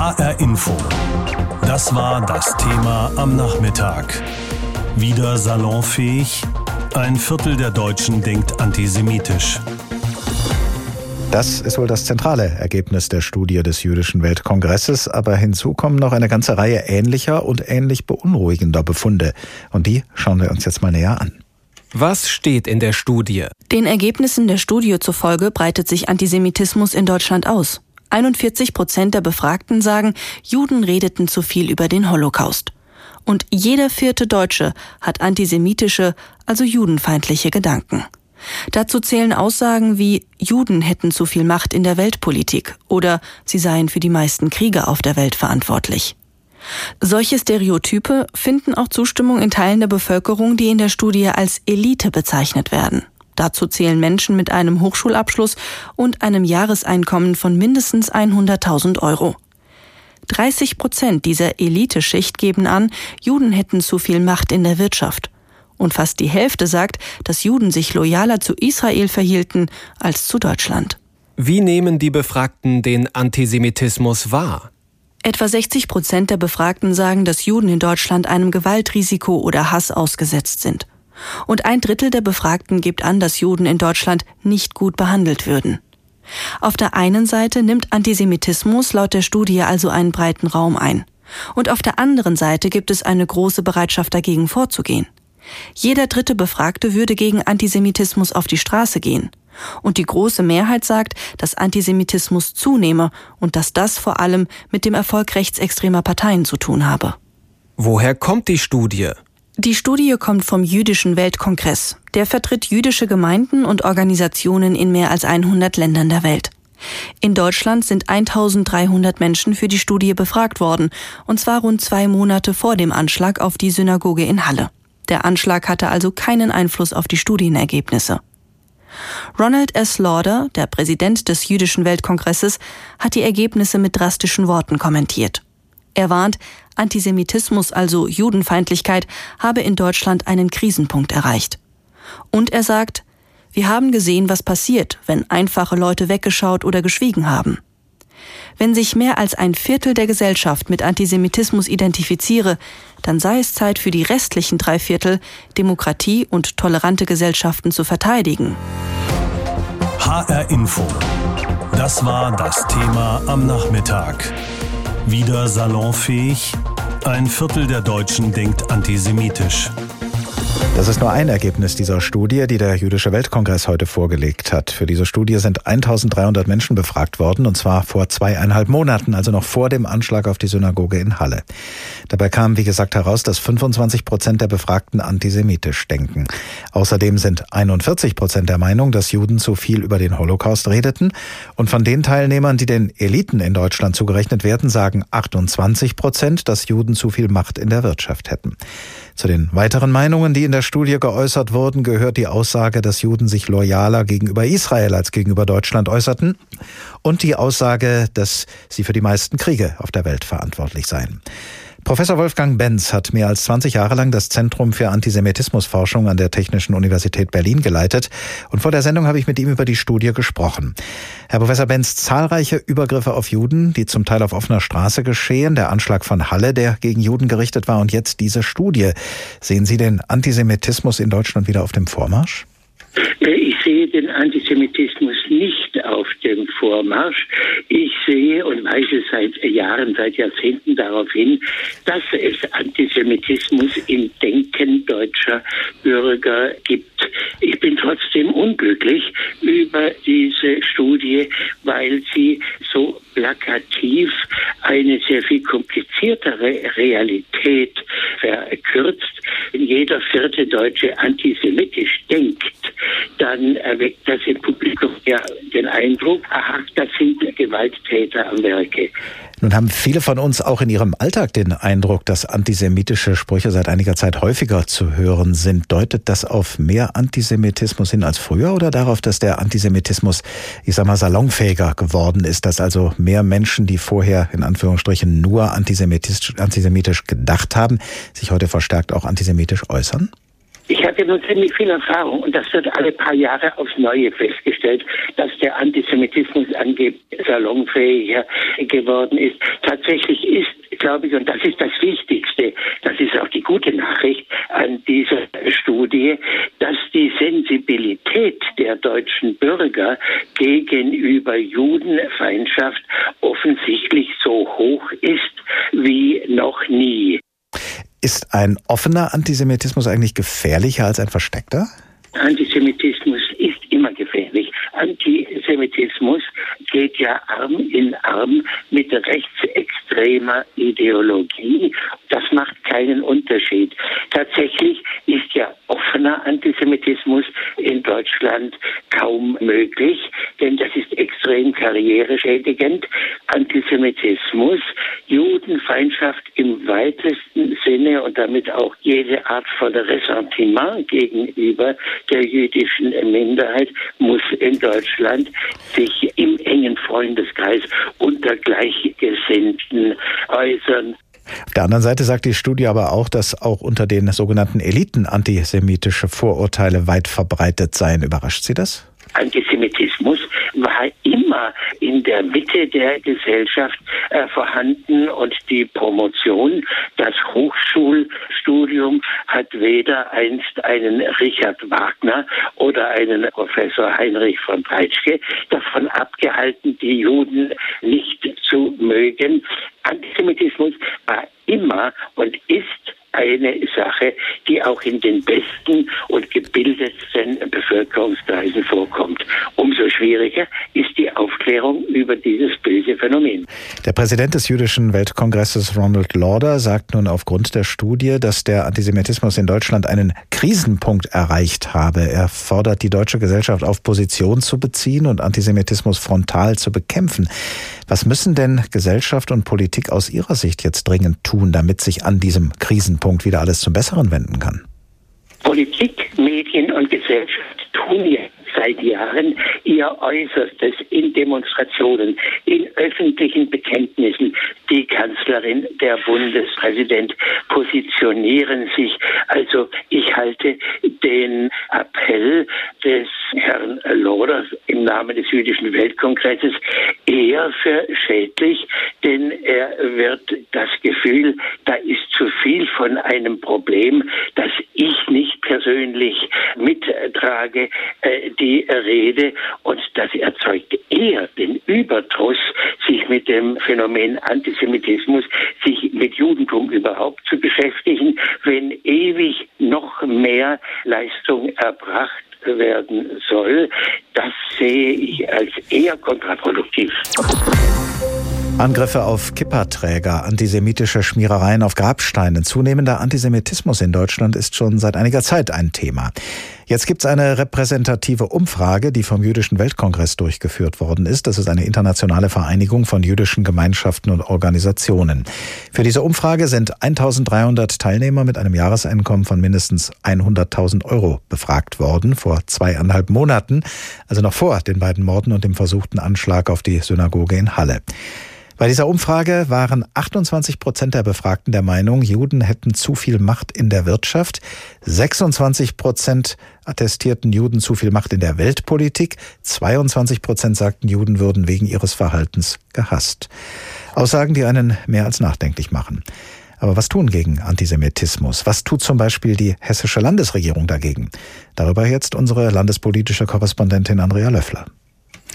HR Info. Das war das Thema am Nachmittag. Wieder salonfähig? Ein Viertel der Deutschen denkt antisemitisch. Das ist wohl das zentrale Ergebnis der Studie des Jüdischen Weltkongresses, aber hinzu kommen noch eine ganze Reihe ähnlicher und ähnlich beunruhigender Befunde. Und die schauen wir uns jetzt mal näher an. Was steht in der Studie? Den Ergebnissen der Studie zufolge breitet sich Antisemitismus in Deutschland aus. 41 Prozent der Befragten sagen, Juden redeten zu viel über den Holocaust. Und jeder vierte Deutsche hat antisemitische, also judenfeindliche Gedanken. Dazu zählen Aussagen wie Juden hätten zu viel Macht in der Weltpolitik oder sie seien für die meisten Kriege auf der Welt verantwortlich. Solche Stereotype finden auch Zustimmung in Teilen der Bevölkerung, die in der Studie als Elite bezeichnet werden. Dazu zählen Menschen mit einem Hochschulabschluss und einem Jahreseinkommen von mindestens 100.000 Euro. 30 Prozent dieser Eliteschicht geben an, Juden hätten zu viel Macht in der Wirtschaft und fast die Hälfte sagt, dass Juden sich loyaler zu Israel verhielten als zu Deutschland. Wie nehmen die Befragten den Antisemitismus wahr? Etwa 60 Prozent der Befragten sagen, dass Juden in Deutschland einem Gewaltrisiko oder Hass ausgesetzt sind. Und ein Drittel der Befragten gibt an, dass Juden in Deutschland nicht gut behandelt würden. Auf der einen Seite nimmt Antisemitismus laut der Studie also einen breiten Raum ein. Und auf der anderen Seite gibt es eine große Bereitschaft dagegen vorzugehen. Jeder dritte Befragte würde gegen Antisemitismus auf die Straße gehen. Und die große Mehrheit sagt, dass Antisemitismus zunehme und dass das vor allem mit dem Erfolg rechtsextremer Parteien zu tun habe. Woher kommt die Studie? Die Studie kommt vom Jüdischen Weltkongress. Der vertritt jüdische Gemeinden und Organisationen in mehr als 100 Ländern der Welt. In Deutschland sind 1300 Menschen für die Studie befragt worden, und zwar rund zwei Monate vor dem Anschlag auf die Synagoge in Halle. Der Anschlag hatte also keinen Einfluss auf die Studienergebnisse. Ronald S. Lauder, der Präsident des Jüdischen Weltkongresses, hat die Ergebnisse mit drastischen Worten kommentiert. Er warnt, Antisemitismus, also Judenfeindlichkeit, habe in Deutschland einen Krisenpunkt erreicht. Und er sagt, wir haben gesehen, was passiert, wenn einfache Leute weggeschaut oder geschwiegen haben. Wenn sich mehr als ein Viertel der Gesellschaft mit Antisemitismus identifiziere, dann sei es Zeit für die restlichen drei Viertel, Demokratie und tolerante Gesellschaften zu verteidigen. HR Info. Das war das Thema am Nachmittag. Wieder salonfähig? Ein Viertel der Deutschen denkt antisemitisch. Das ist nur ein Ergebnis dieser Studie, die der Jüdische Weltkongress heute vorgelegt hat. Für diese Studie sind 1300 Menschen befragt worden, und zwar vor zweieinhalb Monaten, also noch vor dem Anschlag auf die Synagoge in Halle. Dabei kam, wie gesagt, heraus, dass 25 Prozent der Befragten antisemitisch denken. Außerdem sind 41 Prozent der Meinung, dass Juden zu viel über den Holocaust redeten. Und von den Teilnehmern, die den Eliten in Deutschland zugerechnet werden, sagen 28 Prozent, dass Juden zu viel Macht in der Wirtschaft hätten. Zu den weiteren Meinungen, die in der Studie geäußert wurden, gehört die Aussage, dass Juden sich loyaler gegenüber Israel als gegenüber Deutschland äußerten und die Aussage, dass sie für die meisten Kriege auf der Welt verantwortlich seien. Professor Wolfgang Benz hat mehr als 20 Jahre lang das Zentrum für Antisemitismusforschung an der Technischen Universität Berlin geleitet. Und vor der Sendung habe ich mit ihm über die Studie gesprochen. Herr Professor Benz, zahlreiche Übergriffe auf Juden, die zum Teil auf offener Straße geschehen, der Anschlag von Halle, der gegen Juden gerichtet war, und jetzt diese Studie. Sehen Sie den Antisemitismus in Deutschland wieder auf dem Vormarsch? Ich sehe den Antisemitismus nicht auf dem Vormarsch. Ich sehe und weise seit Jahren, seit Jahrzehnten darauf hin, dass es Antisemitismus im Denken deutscher Bürger gibt. Ich bin trotzdem unglücklich über diese Studie, weil sie so plakativ eine sehr viel kompliziertere Realität verkürzt. Wenn jeder vierte Deutsche antisemitisch denkt, dann erweckt das im Publikum ja den Eindruck, aha, das sind Gewalttäter am Werke. Nun haben viele von uns auch in ihrem Alltag den Eindruck, dass antisemitische Sprüche seit einiger Zeit häufiger zu hören sind. Deutet das auf mehr Antisemitismus hin als früher oder darauf, dass der Antisemitismus, ich sag mal, salonfähiger geworden ist, dass also mehr Menschen, die vorher in Anführungsstrichen nur antisemitisch, antisemitisch gedacht haben, sich heute verstärkt auch antisemitisch äußern? Ich hatte nun ziemlich viel Erfahrung und das wird alle paar Jahre aufs Neue festgestellt, dass der Antisemitismus angeblich salonfähiger geworden ist. Tatsächlich ist, glaube ich, und das ist das Wichtigste, das ist auch die gute Nachricht an dieser Studie, dass die Sensibilität der deutschen Bürger gegenüber Judenfeindschaft offensichtlich so hoch ist wie noch nie. Ist ein offener Antisemitismus eigentlich gefährlicher als ein versteckter? Antisemitismus ist immer gefährlich. Antisemitismus geht ja Arm in Arm mit rechtsextremer Ideologie. Das macht keinen Unterschied. Tatsächlich ist ja offener Antisemitismus in Deutschland kaum möglich, denn das ist extrem karriereschädigend. Antisemitismus, Judenfeindschaft im weitesten Sinne und damit auch jede Art von Ressentiment gegenüber der jüdischen Minderheit muss in Deutschland sich im engen Freundeskreis unter Gleichgesinnten äußern. Auf der anderen Seite sagt die Studie aber auch, dass auch unter den sogenannten Eliten antisemitische Vorurteile weit verbreitet seien. Überrascht Sie das? Antisemitismus war immer in der Mitte der Gesellschaft äh, vorhanden und die Promotion, das Hochschulstudium hat weder einst einen Richard Wagner oder einen Professor Heinrich von Breitschke davon abgehalten, die Juden nicht zu mögen. Antisemitismus war immer und ist eine Sache, die auch in den besten und gebildetsten Bevölkerungskreisen vorkommt. Umso schwieriger ist die Aufklärung über dieses böse Phänomen. Der Präsident des Jüdischen Weltkongresses Ronald Lauder sagt nun aufgrund der Studie, dass der Antisemitismus in Deutschland einen Krisenpunkt erreicht habe. Er fordert die deutsche Gesellschaft auf, Position zu beziehen und Antisemitismus frontal zu bekämpfen. Was müssen denn Gesellschaft und Politik aus Ihrer Sicht jetzt dringend tun, damit sich an diesem Krisenpunkt wieder alles zum Besseren wenden kann? Politik, Medien und Gesellschaft tun jetzt seit Jahren ihr Äußerstes in Demonstrationen, in öffentlichen Bekenntnissen. Die Kanzlerin, der Bundespräsident positionieren sich. Also ich halte den Appell des Herrn Loders im Namen des Jüdischen Weltkongresses eher für schädlich, denn er wird das Gefühl, da ist zu viel von einem Problem, das ich nicht persönlich mittrage, äh, die Rede und das erzeugt eher den Überdruss, sich mit dem Phänomen Antisemitismus, sich mit Judentum überhaupt zu beschäftigen, wenn ewig noch mehr Leistung erbracht werden soll, das sehe ich als eher kontraproduktiv. Angriffe auf Kipperträger, antisemitische Schmierereien auf Grabsteinen, zunehmender Antisemitismus in Deutschland ist schon seit einiger Zeit ein Thema. Jetzt gibt es eine repräsentative Umfrage, die vom Jüdischen Weltkongress durchgeführt worden ist. Das ist eine internationale Vereinigung von jüdischen Gemeinschaften und Organisationen. Für diese Umfrage sind 1300 Teilnehmer mit einem Jahreseinkommen von mindestens 100.000 Euro befragt worden, vor zweieinhalb Monaten, also noch vor den beiden Morden und dem versuchten Anschlag auf die Synagoge in Halle. Bei dieser Umfrage waren 28 Prozent der Befragten der Meinung, Juden hätten zu viel Macht in der Wirtschaft. 26 Prozent attestierten Juden zu viel Macht in der Weltpolitik. 22 Prozent sagten, Juden würden wegen ihres Verhaltens gehasst. Aussagen, die einen mehr als nachdenklich machen. Aber was tun gegen Antisemitismus? Was tut zum Beispiel die hessische Landesregierung dagegen? Darüber jetzt unsere landespolitische Korrespondentin Andrea Löffler.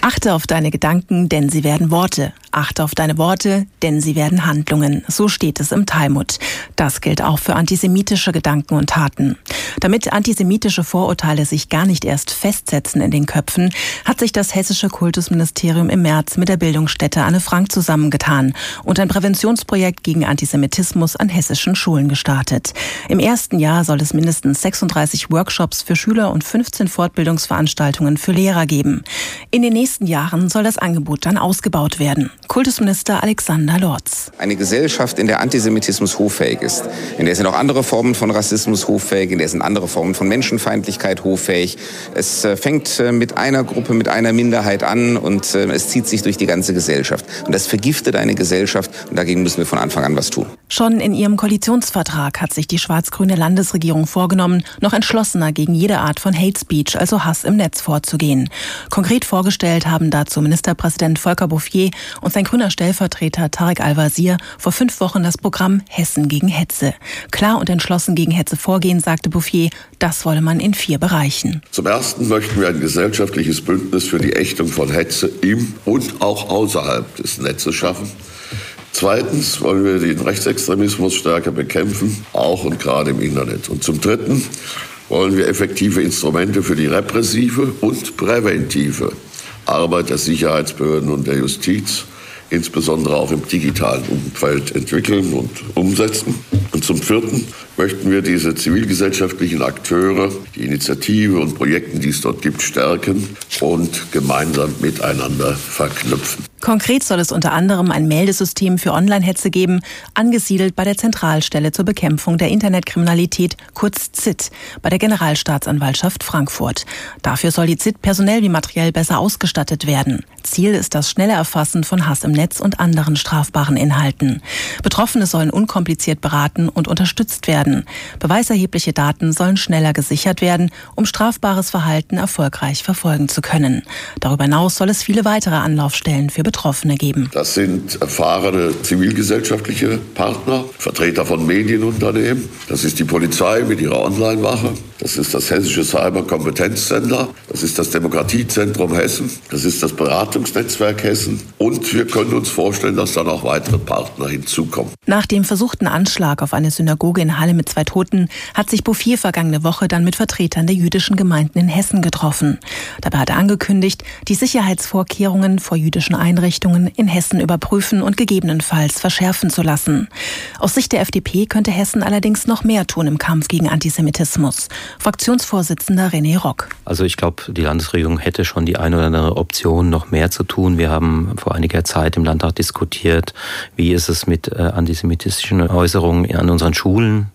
Achte auf deine Gedanken, denn sie werden Worte. Achte auf deine Worte, denn sie werden Handlungen. So steht es im Talmud. Das gilt auch für antisemitische Gedanken und Taten. Damit antisemitische Vorurteile sich gar nicht erst festsetzen in den Köpfen, hat sich das hessische Kultusministerium im März mit der Bildungsstätte Anne Frank zusammengetan und ein Präventionsprojekt gegen Antisemitismus an hessischen Schulen gestartet. Im ersten Jahr soll es mindestens 36 Workshops für Schüler und 15 Fortbildungsveranstaltungen für Lehrer geben. In den nächsten Jahren soll das Angebot dann ausgebaut werden. Kultusminister Alexander Lorz. Eine Gesellschaft, in der Antisemitismus hoffähig ist, in der sind auch andere Formen von Rassismus hoffähig, in der sind andere Formen von Menschenfeindlichkeit hoffähig. Es äh, fängt äh, mit einer Gruppe, mit einer Minderheit an und äh, es zieht sich durch die ganze Gesellschaft. Und das vergiftet eine Gesellschaft und dagegen müssen wir von Anfang an was tun. Schon in ihrem Koalitionsvertrag hat sich die schwarz-grüne Landesregierung vorgenommen, noch entschlossener gegen jede Art von Hate Speech, also Hass im Netz vorzugehen. Konkret vorgestellt haben dazu Ministerpräsident Volker Bouffier und sein grüner Stellvertreter Tarek Al-Wazir vor fünf Wochen das Programm Hessen gegen Hetze. Klar und entschlossen gegen Hetze vorgehen, sagte Bouffier, das wolle man in vier Bereichen. Zum Ersten möchten wir ein gesellschaftliches Bündnis für die Ächtung von Hetze im und auch außerhalb des Netzes schaffen. Zweitens wollen wir den Rechtsextremismus stärker bekämpfen, auch und gerade im Internet. Und zum Dritten wollen wir effektive Instrumente für die repressive und präventive Arbeit der Sicherheitsbehörden und der Justiz, insbesondere auch im digitalen Umfeld, entwickeln und umsetzen. Und zum Vierten möchten wir diese zivilgesellschaftlichen Akteure, die Initiative und Projekte, die es dort gibt, stärken und gemeinsam miteinander verknüpfen. Konkret soll es unter anderem ein Meldesystem für Online-Hetze geben, angesiedelt bei der Zentralstelle zur Bekämpfung der Internetkriminalität, kurz ZIT, bei der Generalstaatsanwaltschaft Frankfurt. Dafür soll die ZIT personell wie materiell besser ausgestattet werden. Ziel ist das schnelle Erfassen von Hass im Netz und anderen strafbaren Inhalten. Betroffene sollen unkompliziert beraten und unterstützt werden. Beweiserhebliche Daten sollen schneller gesichert werden, um strafbares Verhalten erfolgreich verfolgen zu können. Darüber hinaus soll es viele weitere Anlaufstellen für Betroffene geben. Das sind erfahrene zivilgesellschaftliche Partner, Vertreter von Medienunternehmen. Das ist die Polizei mit ihrer Online-Wache. Das ist das Hessische Cyberkompetenzcenter. Das ist das Demokratiezentrum Hessen. Das ist das Beratungsnetzwerk Hessen. Und wir können uns vorstellen, dass dann auch weitere Partner hinzukommen. Nach dem versuchten Anschlag auf eine Synagoge in Halle mit zwei Toten hat sich Bouffier vergangene Woche dann mit Vertretern der jüdischen Gemeinden in Hessen getroffen. Dabei hat er angekündigt, die Sicherheitsvorkehrungen vor jüdischen Einrichtungen in Hessen überprüfen und gegebenenfalls verschärfen zu lassen. Aus Sicht der FDP könnte Hessen allerdings noch mehr tun im Kampf gegen Antisemitismus. Fraktionsvorsitzender René Rock. Also ich glaube, die Landesregierung hätte schon die eine oder andere Option, noch mehr zu tun. Wir haben vor einiger Zeit im Landtag diskutiert, wie ist es mit äh, antisemitischen Äußerungen an unseren Schulen.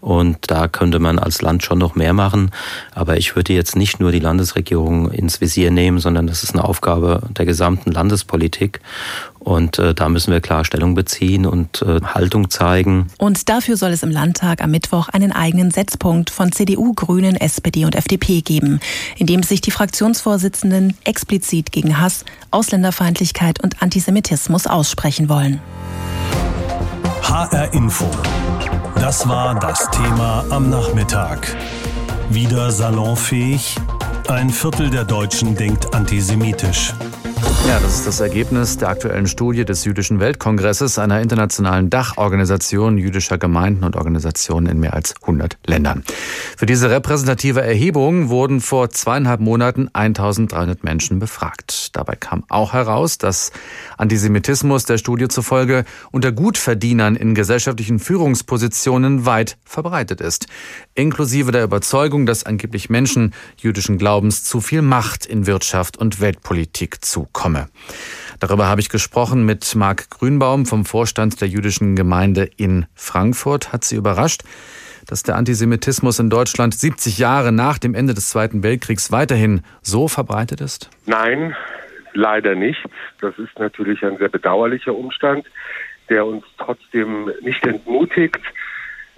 Und da könnte man als Land schon noch mehr machen. Aber ich würde jetzt nicht nur die Landesregierung ins Visier nehmen, sondern das ist eine Aufgabe der gesamten Landespolitik Politik. Und äh, da müssen wir klar Stellung beziehen und äh, Haltung zeigen. Und dafür soll es im Landtag am Mittwoch einen eigenen Setzpunkt von CDU, Grünen, SPD und FDP geben, in dem sich die Fraktionsvorsitzenden explizit gegen Hass, Ausländerfeindlichkeit und Antisemitismus aussprechen wollen. HR Info. Das war das Thema am Nachmittag. Wieder salonfähig? Ein Viertel der Deutschen denkt antisemitisch. Ja, das ist das Ergebnis der aktuellen Studie des Jüdischen Weltkongresses, einer internationalen Dachorganisation jüdischer Gemeinden und Organisationen in mehr als 100 Ländern. Für diese repräsentative Erhebung wurden vor zweieinhalb Monaten 1300 Menschen befragt. Dabei kam auch heraus, dass Antisemitismus der Studie zufolge unter Gutverdienern in gesellschaftlichen Führungspositionen weit verbreitet ist, inklusive der Überzeugung, dass angeblich Menschen jüdischen Glaubens zu viel Macht in Wirtschaft und Weltpolitik zukommen. Name. Darüber habe ich gesprochen mit Marc Grünbaum vom Vorstand der jüdischen Gemeinde in Frankfurt. Hat sie überrascht, dass der Antisemitismus in Deutschland 70 Jahre nach dem Ende des Zweiten Weltkriegs weiterhin so verbreitet ist? Nein, leider nicht. Das ist natürlich ein sehr bedauerlicher Umstand, der uns trotzdem nicht entmutigt.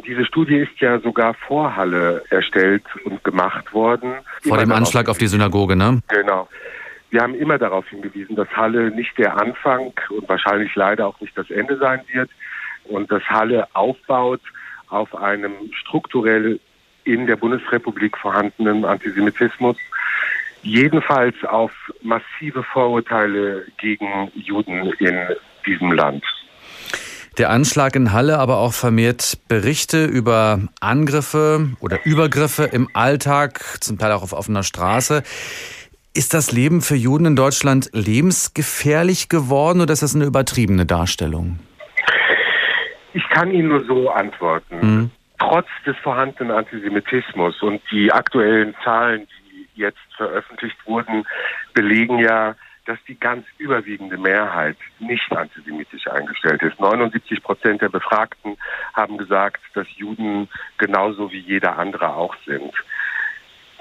Diese Studie ist ja sogar vor Halle erstellt und gemacht worden. Vor dem Anschlag auf die Synagoge, ne? Genau. Wir haben immer darauf hingewiesen, dass Halle nicht der Anfang und wahrscheinlich leider auch nicht das Ende sein wird und dass Halle aufbaut auf einem strukturell in der Bundesrepublik vorhandenen Antisemitismus, jedenfalls auf massive Vorurteile gegen Juden in diesem Land. Der Anschlag in Halle, aber auch vermehrt Berichte über Angriffe oder Übergriffe im Alltag, zum Teil auch auf offener Straße. Ist das Leben für Juden in Deutschland lebensgefährlich geworden oder ist das eine übertriebene Darstellung? Ich kann Ihnen nur so antworten. Mhm. Trotz des vorhandenen Antisemitismus und die aktuellen Zahlen, die jetzt veröffentlicht wurden, belegen ja, dass die ganz überwiegende Mehrheit nicht antisemitisch eingestellt ist. 79 Prozent der Befragten haben gesagt, dass Juden genauso wie jeder andere auch sind.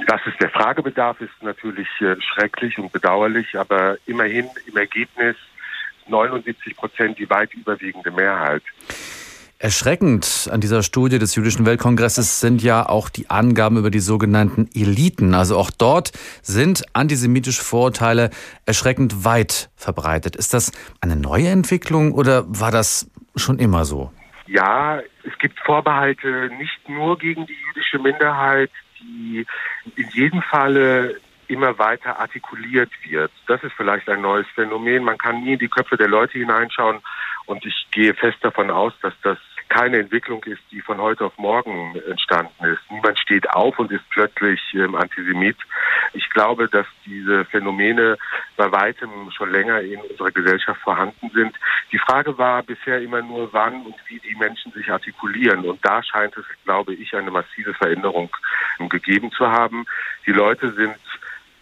Dass es der Fragebedarf ist natürlich äh, schrecklich und bedauerlich, aber immerhin im Ergebnis 79 Prozent die weit überwiegende Mehrheit. Erschreckend an dieser Studie des Jüdischen Weltkongresses sind ja auch die Angaben über die sogenannten Eliten. Also auch dort sind antisemitische Vorurteile erschreckend weit verbreitet. Ist das eine neue Entwicklung oder war das schon immer so? Ja, es gibt Vorbehalte nicht nur gegen die jüdische Minderheit, die in jedem Falle immer weiter artikuliert wird. Das ist vielleicht ein neues Phänomen. Man kann nie in die Köpfe der Leute hineinschauen und ich gehe fest davon aus, dass das keine Entwicklung ist, die von heute auf morgen entstanden ist. Niemand steht auf und ist plötzlich ähm, Antisemit. Ich glaube, dass diese Phänomene bei weitem schon länger in unserer Gesellschaft vorhanden sind. Die Frage war bisher immer nur, wann und wie die Menschen sich artikulieren. Und da scheint es, glaube ich, eine massive Veränderung gegeben zu haben. Die Leute sind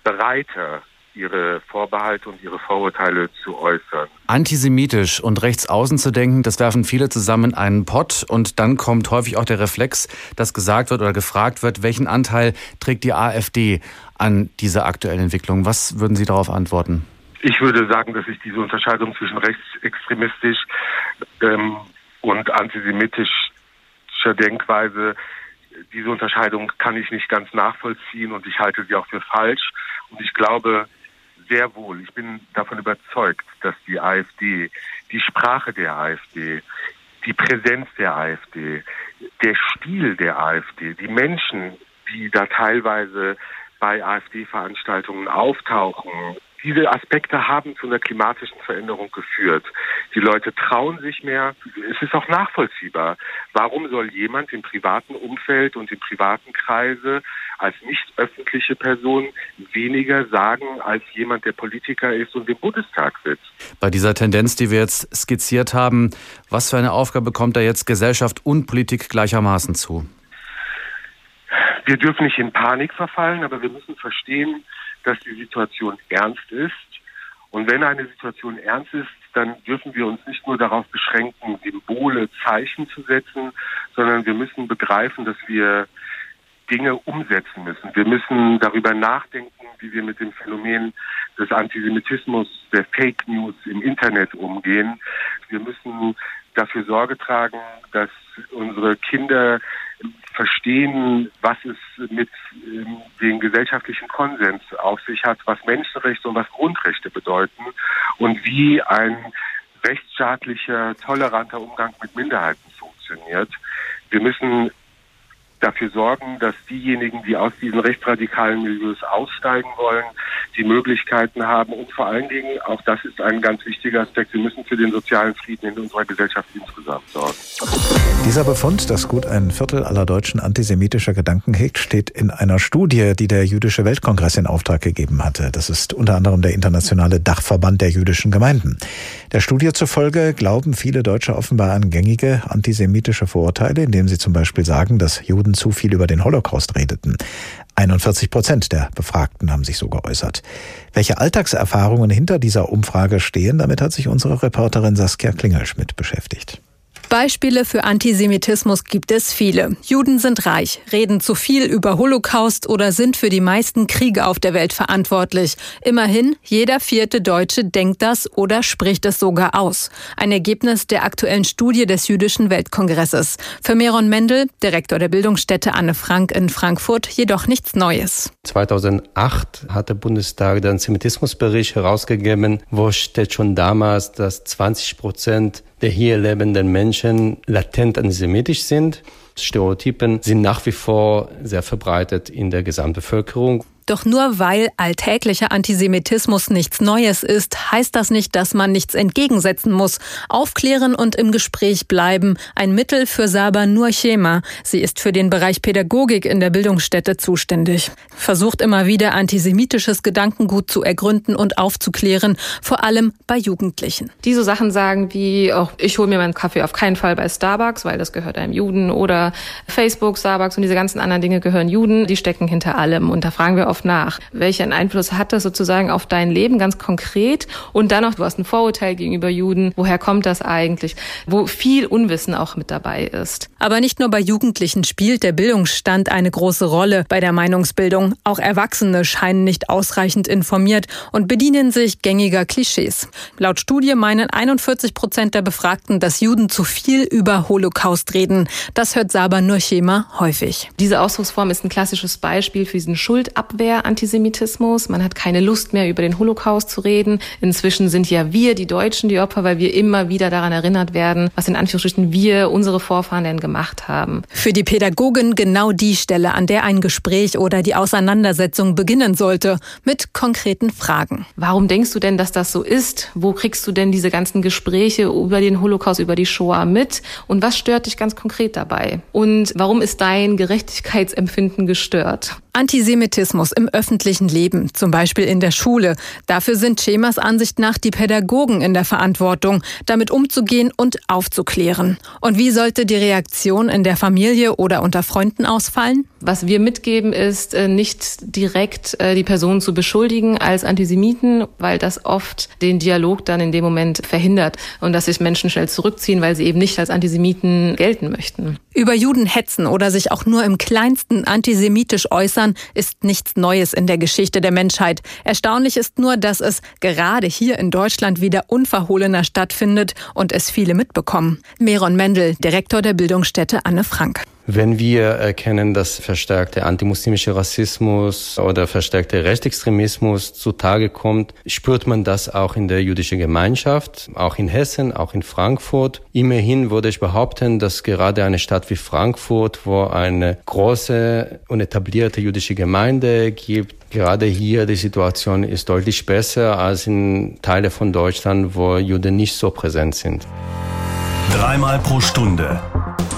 bereiter, ihre Vorbehalte und ihre Vorurteile zu äußern. Antisemitisch und rechtsaußen zu denken, das werfen viele zusammen in einen Pott und dann kommt häufig auch der Reflex, dass gesagt wird oder gefragt wird, welchen Anteil trägt die AfD an dieser aktuellen Entwicklung? Was würden Sie darauf antworten? Ich würde sagen, dass ich diese Unterscheidung zwischen rechtsextremistisch ähm, und antisemitischer Denkweise diese Unterscheidung kann ich nicht ganz nachvollziehen und ich halte sie auch für falsch. Und ich glaube, sehr wohl. Ich bin davon überzeugt, dass die AfD, die Sprache der AfD, die Präsenz der AfD, der Stil der AfD, die Menschen, die da teilweise bei AfD-Veranstaltungen auftauchen, diese Aspekte haben zu einer klimatischen Veränderung geführt. Die Leute trauen sich mehr. Es ist auch nachvollziehbar. Warum soll jemand im privaten Umfeld und im privaten Kreise als nicht öffentliche Person weniger sagen als jemand, der Politiker ist und im Bundestag sitzt? Bei dieser Tendenz, die wir jetzt skizziert haben, was für eine Aufgabe bekommt da jetzt Gesellschaft und Politik gleichermaßen zu? Wir dürfen nicht in Panik verfallen, aber wir müssen verstehen, dass die Situation ernst ist. Und wenn eine Situation ernst ist, dann dürfen wir uns nicht nur darauf beschränken, Symbole, Zeichen zu setzen, sondern wir müssen begreifen, dass wir Dinge umsetzen müssen. Wir müssen darüber nachdenken, wie wir mit dem Phänomen des Antisemitismus, der Fake News im Internet umgehen. Wir müssen dafür Sorge tragen, dass unsere Kinder verstehen, was es mit ähm, dem gesellschaftlichen Konsens auf sich hat, was Menschenrechte und was Grundrechte bedeuten und wie ein rechtsstaatlicher, toleranter Umgang mit Minderheiten funktioniert. Wir müssen dafür sorgen, dass diejenigen, die aus diesen rechtsradikalen Milieus aussteigen wollen, die Möglichkeiten haben und vor allen Dingen, auch das ist ein ganz wichtiger Aspekt, wir müssen für den sozialen Frieden in unserer Gesellschaft insgesamt sorgen. Dieser Befund, dass gut ein Viertel aller Deutschen antisemitischer Gedanken hegt, steht in einer Studie, die der Jüdische Weltkongress in Auftrag gegeben hatte. Das ist unter anderem der internationale Dachverband der jüdischen Gemeinden. Der Studie zufolge glauben viele Deutsche offenbar an gängige antisemitische Vorurteile, indem sie zum Beispiel sagen, dass Juden zu viel über den Holocaust redeten. 41 Prozent der Befragten haben sich so geäußert. Welche Alltagserfahrungen hinter dieser Umfrage stehen, damit hat sich unsere Reporterin Saskia Klingelschmidt beschäftigt. Beispiele für Antisemitismus gibt es viele. Juden sind reich, reden zu viel über Holocaust oder sind für die meisten Kriege auf der Welt verantwortlich. Immerhin, jeder vierte Deutsche denkt das oder spricht es sogar aus. Ein Ergebnis der aktuellen Studie des Jüdischen Weltkongresses. Für Meron Mendel, Direktor der Bildungsstätte Anne Frank in Frankfurt, jedoch nichts Neues. 2008 hat der Bundestag den Antisemitismusbericht herausgegeben, wo steht schon damals, dass 20 Prozent der hier lebenden Menschen latent antisemitisch sind. Stereotypen sind nach wie vor sehr verbreitet in der Gesamtbevölkerung. Doch nur weil alltäglicher Antisemitismus nichts Neues ist, heißt das nicht, dass man nichts entgegensetzen muss. Aufklären und im Gespräch bleiben. Ein Mittel für Saba Nurchema. Sie ist für den Bereich Pädagogik in der Bildungsstätte zuständig. Versucht immer wieder antisemitisches Gedankengut zu ergründen und aufzuklären, vor allem bei Jugendlichen. Die so Sachen sagen wie, oh, ich hole mir meinen Kaffee auf keinen Fall bei Starbucks, weil das gehört einem Juden oder Facebook, Starbucks und diese ganzen anderen Dinge gehören Juden. Die stecken hinter allem. Und da fragen wir oft, oft nach. Welchen Einfluss hat das sozusagen auf dein Leben ganz konkret? Und dann noch, du hast ein Vorurteil gegenüber Juden. Woher kommt das eigentlich? Wo viel Unwissen auch mit dabei ist. Aber nicht nur bei Jugendlichen spielt der Bildungsstand eine große Rolle bei der Meinungsbildung. Auch Erwachsene scheinen nicht ausreichend informiert und bedienen sich gängiger Klischees. Laut Studie meinen 41 Prozent der Befragten, dass Juden zu viel über Holocaust reden. Das hört Saber Nurchema häufig. Diese Ausdrucksform ist ein klassisches Beispiel für diesen Schuldabwehr-Antisemitismus. Man hat keine Lust mehr, über den Holocaust zu reden. Inzwischen sind ja wir, die Deutschen, die Opfer, weil wir immer wieder daran erinnert werden, was in Anführungsstrichen wir, unsere Vorfahren denn gemacht haben. Für die Pädagogin genau die Stelle, an der ein Gespräch oder die Auseinandersetzung beginnen sollte, mit konkreten Fragen. Warum denkst du denn, dass das so ist? Wo kriegst du denn diese ganzen Gespräche über den Holocaust, über die Shoah mit? Und was stört dich ganz konkret dabei? Und warum ist dein Gerechtigkeitsempfinden gestört? Antisemitismus im öffentlichen Leben, zum Beispiel in der Schule. Dafür sind Schemas Ansicht nach die Pädagogen in der Verantwortung, damit umzugehen und aufzuklären. Und wie sollte die Reaktion in der Familie oder unter Freunden ausfallen? Was wir mitgeben, ist äh, nicht direkt äh, die Person zu beschuldigen als Antisemiten, weil das oft den Dialog dann in dem Moment verhindert und dass sich Menschen schnell zurückziehen, weil sie eben nicht als Antisemiten gelten möchten. Über Juden hetzen oder sich auch nur im kleinsten antisemitisch äußern, ist nichts Neues in der Geschichte der Menschheit. Erstaunlich ist nur, dass es gerade hier in Deutschland wieder unverhohlener stattfindet und es viele mitbekommen. Meron Mendel, Direktor der Bildungsstätte Anne Frank. Wenn wir erkennen, dass verstärkte antimuslimische Rassismus oder verstärkte Rechtsextremismus zutage kommt, spürt man das auch in der jüdischen Gemeinschaft, auch in Hessen, auch in Frankfurt. Immerhin würde ich behaupten, dass gerade eine Stadt wie Frankfurt, wo eine große und etablierte jüdische Gemeinde gibt, gerade hier die Situation ist deutlich besser als in Teile von Deutschland, wo Juden nicht so präsent sind. Dreimal pro Stunde